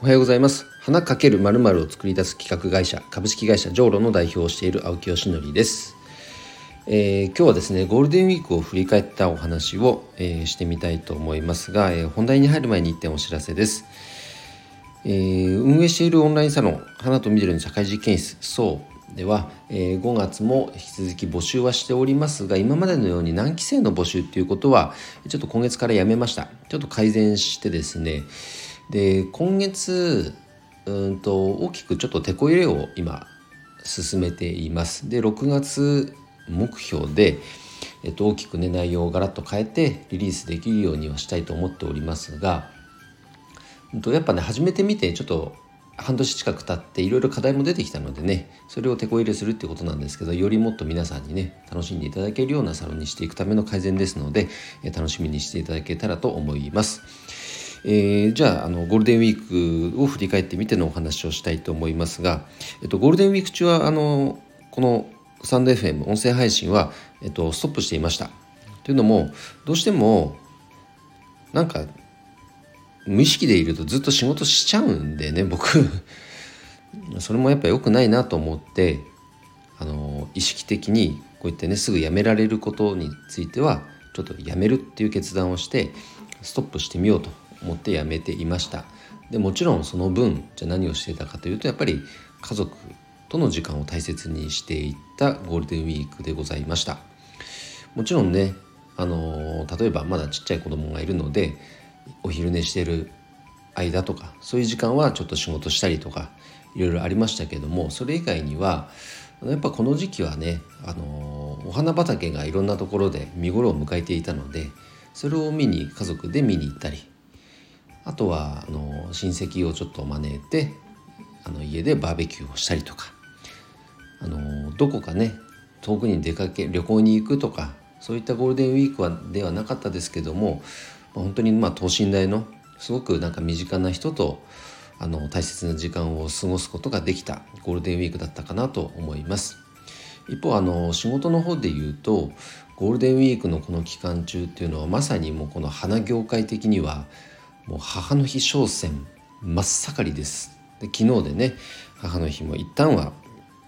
おはようございます。花かけるまるまるを作り出す企画会社株式会社ジョーロの代表をしている青木よしのりです、えー、今日はですねゴールデンウィークを振り返ったお話を、えー、してみたいと思いますが、えー、本題に入る前に1点お知らせです。えー、運営しているオンラインサロン花と緑の社会実験室そうでは、えー、5月も引き続き募集はしておりますが今までのように何期生の募集っていうことはちょっと今月からやめました。ちょっと改善してですねで今月うんと大きくちょっとテこ入れを今進めていますで6月目標で、えっと、大きくね内容をガラッと変えてリリースできるようにはしたいと思っておりますが、うんと、やっぱね始めてみてちょっと半年近く経っていろいろ課題も出てきたのでねそれをテこ入れするっていうことなんですけどよりもっと皆さんにね楽しんでいただけるようなサロンにしていくための改善ですので楽しみにしていただけたらと思います。えー、じゃああのゴールデンウィークを振り返ってみてのお話をしたいと思いますが、えっと、ゴールデンウィーク中はあのこのサンド FM 音声配信は、えっと、ストップしていました。というのもどうしてもなんか無意識でいるとずっと仕事しちゃうんでね僕 それもやっぱ良くないなと思ってあの意識的にこうやってねすぐやめられることについてはちょっとやめるっていう決断をしてストップしてみようと思ってやめていました。でもちろんその分じゃ何をしていたかというとやっぱり家族との時間を大切にしていったゴールデンウィークでございました。もちろんねあの例えばまだちっちゃい子供がいるのでお昼寝してる間とかそういう時間はちょっと仕事したりとかいろいろありましたけどもそれ以外にはやっぱこの時期はねあのお花畑がいろんなところで見頃を迎えていたのでそれを見に家族で見に行ったりあとはあの親戚をちょっと招いてあの家でバーベキューをしたりとかあのどこかね遠くに出かけ旅行に行くとかそういったゴールデンウィークはではなかったですけども本当にまあ等身大のすごくなんか身近な人とあの大切な時間を過ごすことができたゴールデンウィークだったかなと思います。一方あの仕事の方で言うとゴールデンウィークのこの期間中っていうのはまさにもうこの花業界的にはもう母の日商戦真っ盛りです。で昨日でね母の日も一旦は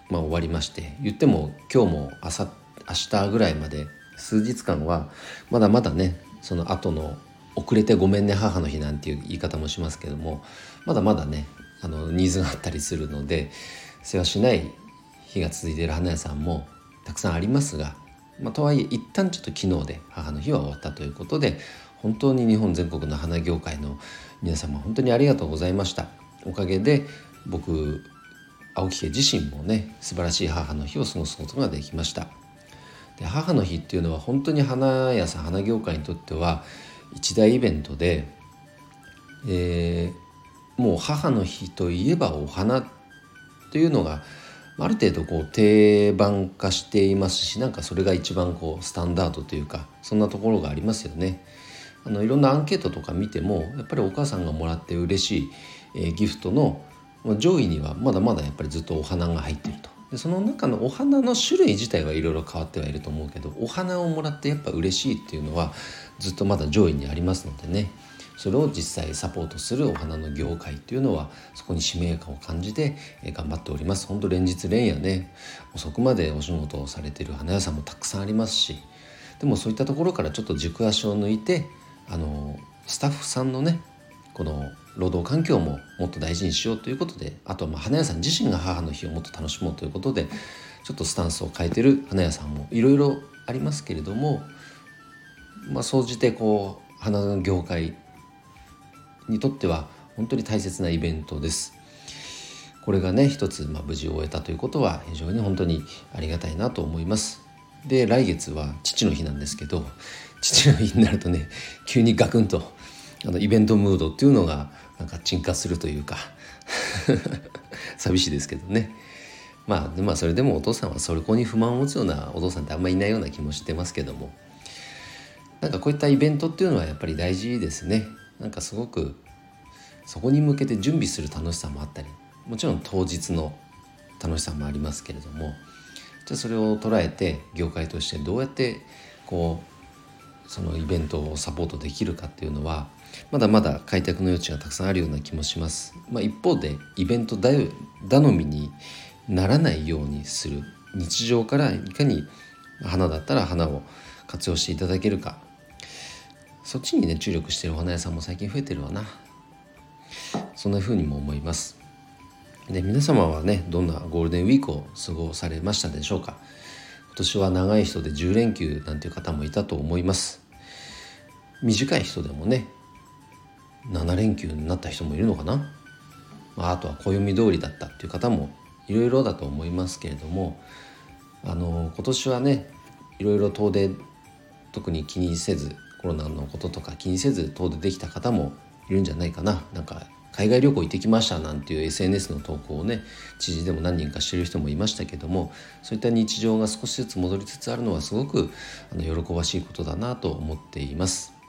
まあ終わりまして言っても今日も朝明日ぐらいまで数日間はまだまだねその後の遅れてごめんね母の日なんていう言い方もしますけどもまだまだねあのニーズがあったりするので世話しない日が続いている花屋さんもたくさんありますが、まあ、とはいえ一旦ちょっと昨日で母の日は終わったということで本当に日本全国の花業界の皆様本当にありがとうございましたおかげで僕青木家自身もね素晴らしい母の日を過ごすことができましたで母の日っていうのは本当に花屋さん花業界にとっては一大イベントで、えー、もう母の日といえばお花というのがある程度こう定番化していますしなんかそれが一番こうスタンダードというかそんなところがありますよね。のいろんなアンケートとか見てもやっぱりお母さんがもらって嬉しい、えー、ギフトの上位にはまだまだやっぱりずっとお花が入ってると。でその中のお花の種類自体はいろいろ変わってはいると思うけどお花をもらってやっぱ嬉しいっていうのはずっとまだ上位にありますのでね。それを実際サポートするお花の業界っていうのはそこに使命感を感じて頑張っております。本当連日連夜ね遅くまでお仕事をされてる花屋さんもたくさんありますしでもそういったところからちょっと軸足を抜いてあのスタッフさんのねこの労働環境ももっと大事にしようということであとまあ花屋さん自身が母の日をもっと楽しもうということでちょっとスタンスを変えてる花屋さんもいろいろありますけれどもまあ総じてこう花の業界にとっては本当に大切なイベントです。これがね一つ、まあ、無事終えたということは非常に本当にありがたいなと思います。で来月は父の日なんですけど父の日になるとね急にガクンとあのイベントムードっていうのがなんか沈下するというか 寂しいですけどね。まあまあそれでもお父さんはそれこに不満を持つようなお父さんってあんまりいないような気もしてますけども。なんかこういったイベントっていうのはやっぱり大事ですね。なんかすごくそこに向けて準備する楽しさもあったりもちろん当日の楽しさもありますけれども。じゃあそれを捉えて業界としてどうやってこうそのイベントをサポートできるかっていうのはまだまだ開拓の余地がたくさんあるような気もします。まあ、一方でイベント頼みにならないようにする日常からいかに花だったら花を活用していただけるか。そっちにね注力してるお花屋さんも最近増えてるわな。そんな風にも思います。で皆様はねどんなゴールデンウィークを過ごされましたでしょうか。今年は長い人で10連休なんていう方もいたと思います。短い人でもね7連休になった人もいるのかな、まあ、とは暦通りだったっていう方もいろいろだと思いますけれどもあの今年はねいろいろ遠出特に気にせずコロナのこととか気にせず遠出できた方もいるんじゃないかななんか海外旅行行ってきましたなんていう SNS の投稿をね知事でも何人かしてる人もいましたけどもそういった日常が少しずつ戻りつつあるのはすごくあの喜ばしいことだなと思っています。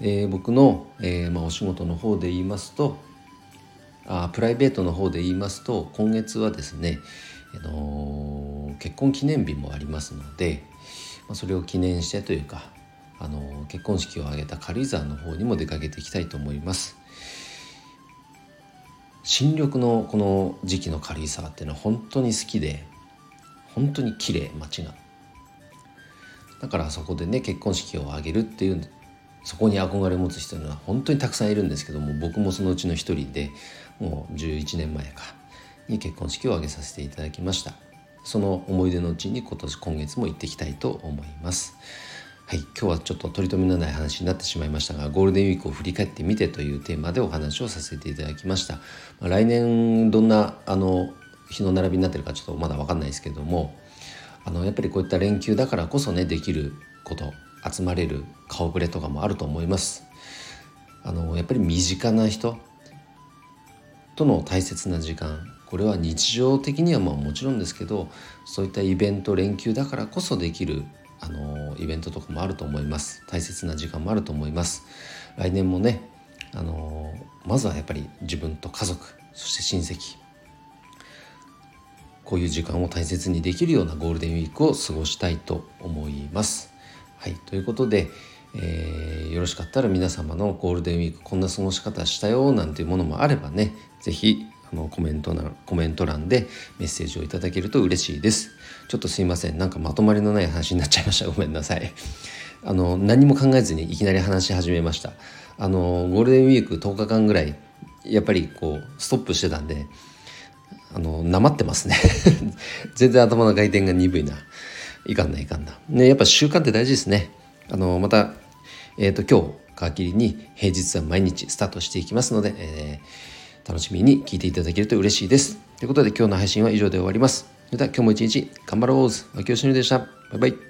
えー、僕の、えーまあ、お仕事の方で言いますとあプライベートの方で言いますと今月はですね、あの、結婚記念日もありますので、まあ、それを記念してというか、あの、結婚式を挙げた軽井沢の方にも出かけていきたいと思います。新緑のこの時期の軽井沢っていうのは本当に好きで本当に綺麗街がだからそこでね結婚式を挙げるっていうそこに憧れを持つ人は本当にたくさんいるんですけども僕もそのうちの一人でもう11年前かに結婚式を挙げさせていただきました。その思い出のうちに今年今月も行ってきたいと思います。はい、今日はちょっと取り留めのない話になってしまいましたがゴールデンウィークを振り返ってみてというテーマでお話をさせていただきました、まあ、来年どんなあの日の並びになってるかちょっとまだ分かんないですけどもあのやっぱりこういった連休だからこそねできること。集まれる顔ぶれとかもあると思います。あのやっぱり身近な人との大切な時間これは日常的にはまあもちろんですけどそういったイベント連休だからこそできるあのイベントとかもあると思います。大切な時間もあると思います。来年もねあのまずはやっぱり自分と家族そして親戚こういう時間を大切にできるようなゴールデンウィークを過ごしたいと思います。はいということで、えー、よろしかったら皆様のゴールデンウィークこんな過ごし方したよなんていうものもあればね是非コメントなコメント欄でメッセージをいただけると嬉しいです。ちょっとすいません。なんかまとまりのない話になっちゃいました。ごめんなさい。あの、何も考えずにいきなり話し始めました。あの、ゴールデンウィーク10日間ぐらい、やっぱりこう、ストップしてたんで、あの、なまってますね。全然頭の回転が鈍いな。いかんないかんな。ね、やっぱ習慣って大事ですね。あの、また、えっ、ー、と、今日、皮切りに平日は毎日スタートしていきますので、えー楽しみに聞いていただけると嬉しいです。ということで今日の配信は以上で終わります。それでは今日も一日頑張ろう。秋吉でした。バイバイ。